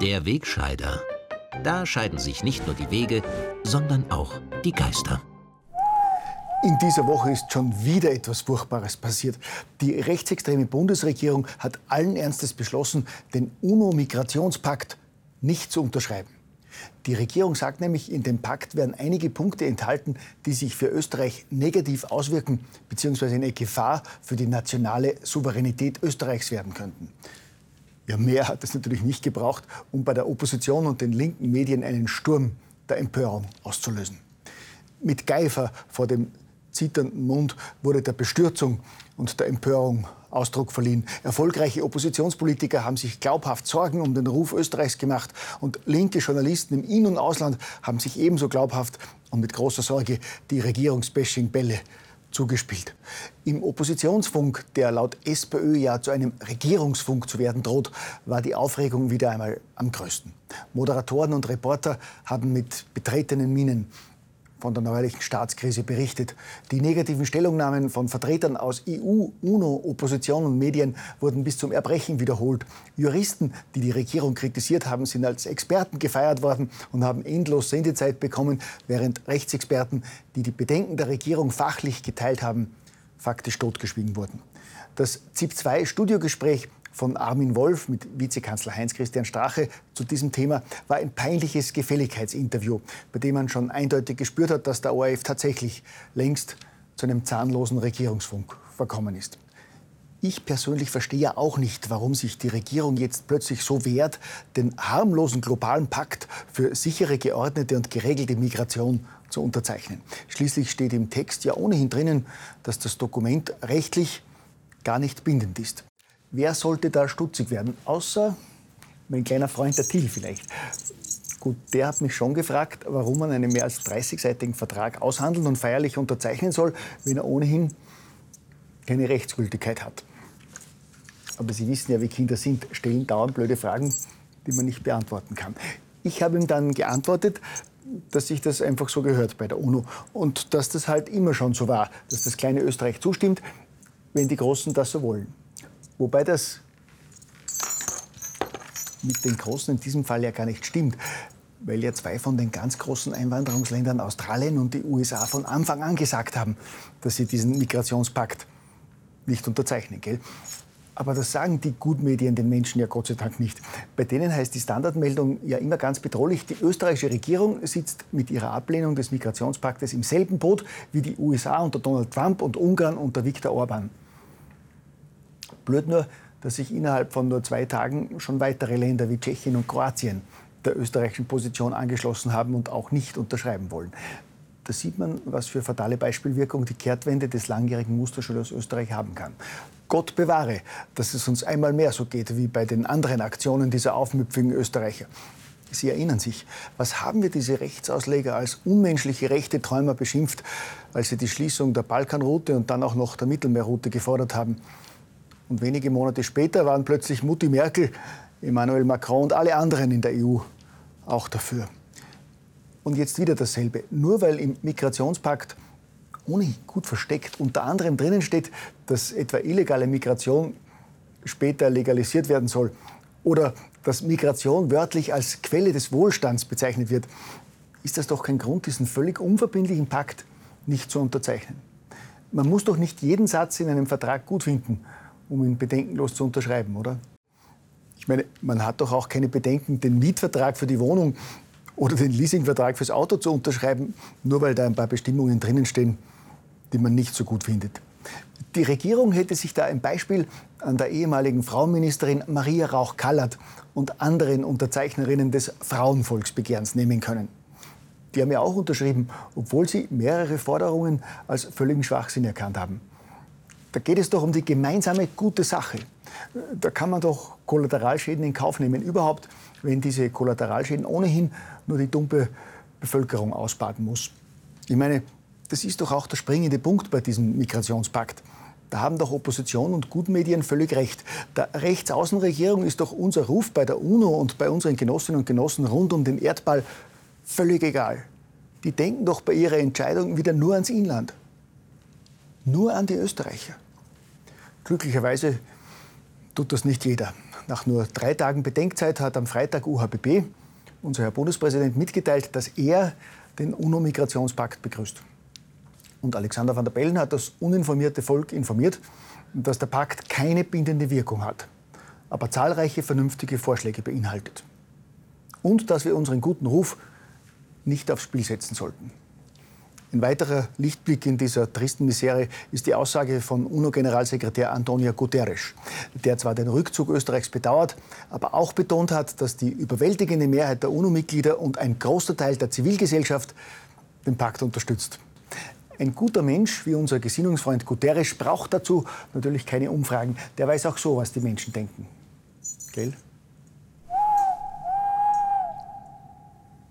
der Wegscheider. Da scheiden sich nicht nur die Wege, sondern auch die Geister. In dieser Woche ist schon wieder etwas Furchtbares passiert. Die rechtsextreme Bundesregierung hat allen Ernstes beschlossen, den UNO-Migrationspakt nicht zu unterschreiben. Die Regierung sagt nämlich, in dem Pakt werden einige Punkte enthalten, die sich für Österreich negativ auswirken bzw. eine Gefahr für die nationale Souveränität Österreichs werden könnten. Ja, mehr hat es natürlich nicht gebraucht, um bei der Opposition und den linken Medien einen Sturm der Empörung auszulösen. Mit Geifer vor dem zitternden Mund wurde der Bestürzung und der Empörung Ausdruck verliehen. Erfolgreiche Oppositionspolitiker haben sich glaubhaft Sorgen um den Ruf Österreichs gemacht und linke Journalisten im In- und Ausland haben sich ebenso glaubhaft und mit großer Sorge die Regierungsbashing-Bälle zugespielt. Im Oppositionsfunk, der laut SPÖ ja zu einem Regierungsfunk zu werden droht, war die Aufregung wieder einmal am größten. Moderatoren und Reporter haben mit betretenen Minen von der neuerlichen Staatskrise berichtet. Die negativen Stellungnahmen von Vertretern aus EU, UNO, Opposition und Medien wurden bis zum Erbrechen wiederholt. Juristen, die die Regierung kritisiert haben, sind als Experten gefeiert worden und haben endlos Sendezeit bekommen, während Rechtsexperten, die die Bedenken der Regierung fachlich geteilt haben, faktisch totgeschwiegen wurden. Das ZIP-2-Studiogespräch von Armin Wolf mit Vizekanzler Heinz-Christian Strache zu diesem Thema war ein peinliches Gefälligkeitsinterview, bei dem man schon eindeutig gespürt hat, dass der ORF tatsächlich längst zu einem zahnlosen Regierungsfunk verkommen ist. Ich persönlich verstehe ja auch nicht, warum sich die Regierung jetzt plötzlich so wehrt, den harmlosen globalen Pakt für sichere, geordnete und geregelte Migration zu unterzeichnen. Schließlich steht im Text ja ohnehin drinnen, dass das Dokument rechtlich gar nicht bindend ist. Wer sollte da stutzig werden? Außer mein kleiner Freund der Thiel vielleicht. Gut, der hat mich schon gefragt, warum man einen mehr als 30-seitigen Vertrag aushandeln und feierlich unterzeichnen soll, wenn er ohnehin keine Rechtsgültigkeit hat. Aber Sie wissen ja, wie Kinder sind, stellen dauernd blöde Fragen, die man nicht beantworten kann. Ich habe ihm dann geantwortet, dass sich das einfach so gehört bei der UNO und dass das halt immer schon so war, dass das kleine Österreich zustimmt, wenn die Großen das so wollen. Wobei das mit den Großen in diesem Fall ja gar nicht stimmt, weil ja zwei von den ganz großen Einwanderungsländern, Australien und die USA, von Anfang an gesagt haben, dass sie diesen Migrationspakt nicht unterzeichnen. Gell? Aber das sagen die Gutmedien den Menschen ja Gott sei Dank nicht. Bei denen heißt die Standardmeldung ja immer ganz bedrohlich, die österreichische Regierung sitzt mit ihrer Ablehnung des Migrationspaktes im selben Boot wie die USA unter Donald Trump und Ungarn unter Viktor Orban. Blöd nur, dass sich innerhalb von nur zwei Tagen schon weitere Länder wie Tschechien und Kroatien der österreichischen Position angeschlossen haben und auch nicht unterschreiben wollen. Da sieht man, was für fatale Beispielwirkung die Kehrtwende des langjährigen Musterschülers Österreich haben kann. Gott bewahre, dass es uns einmal mehr so geht wie bei den anderen Aktionen dieser aufmüpfigen Österreicher. Sie erinnern sich, was haben wir diese Rechtsausleger als unmenschliche rechte Träumer beschimpft, als sie die Schließung der Balkanroute und dann auch noch der Mittelmeerroute gefordert haben? Und wenige Monate später waren plötzlich Mutti Merkel, Emmanuel Macron und alle anderen in der EU auch dafür. Und jetzt wieder dasselbe. Nur weil im Migrationspakt ohnehin gut versteckt unter anderem drinnen steht, dass etwa illegale Migration später legalisiert werden soll oder dass Migration wörtlich als Quelle des Wohlstands bezeichnet wird, ist das doch kein Grund, diesen völlig unverbindlichen Pakt nicht zu unterzeichnen. Man muss doch nicht jeden Satz in einem Vertrag gut finden um ihn bedenkenlos zu unterschreiben, oder? Ich meine, man hat doch auch keine Bedenken, den Mietvertrag für die Wohnung oder den Leasingvertrag fürs Auto zu unterschreiben, nur weil da ein paar Bestimmungen drinnen stehen, die man nicht so gut findet. Die Regierung hätte sich da ein Beispiel an der ehemaligen Frauenministerin Maria Rauch-Kallert und anderen Unterzeichnerinnen des Frauenvolksbegehrens nehmen können. Die haben ja auch unterschrieben, obwohl sie mehrere Forderungen als völligen Schwachsinn erkannt haben. Da geht es doch um die gemeinsame gute Sache. Da kann man doch Kollateralschäden in Kauf nehmen. Überhaupt, wenn diese Kollateralschäden ohnehin nur die dumme Bevölkerung ausbaden muss. Ich meine, das ist doch auch der springende Punkt bei diesem Migrationspakt. Da haben doch Opposition und Gutmedien völlig recht. Der Rechtsaußenregierung ist doch unser Ruf bei der UNO und bei unseren Genossinnen und Genossen rund um den Erdball völlig egal. Die denken doch bei ihrer Entscheidung wieder nur ans Inland nur an die Österreicher. Glücklicherweise tut das nicht jeder. Nach nur drei Tagen Bedenkzeit hat am Freitag UHBB, unser Herr Bundespräsident, mitgeteilt, dass er den UNO-Migrationspakt begrüßt. Und Alexander van der Bellen hat das uninformierte Volk informiert, dass der Pakt keine bindende Wirkung hat, aber zahlreiche vernünftige Vorschläge beinhaltet. Und dass wir unseren guten Ruf nicht aufs Spiel setzen sollten. Ein weiterer Lichtblick in dieser tristen Misere ist die Aussage von UNO-Generalsekretär Antonio Guterres, der zwar den Rückzug Österreichs bedauert, aber auch betont hat, dass die überwältigende Mehrheit der UNO-Mitglieder und ein großer Teil der Zivilgesellschaft den Pakt unterstützt. Ein guter Mensch wie unser Gesinnungsfreund Guterres braucht dazu natürlich keine Umfragen. Der weiß auch so, was die Menschen denken. Gell?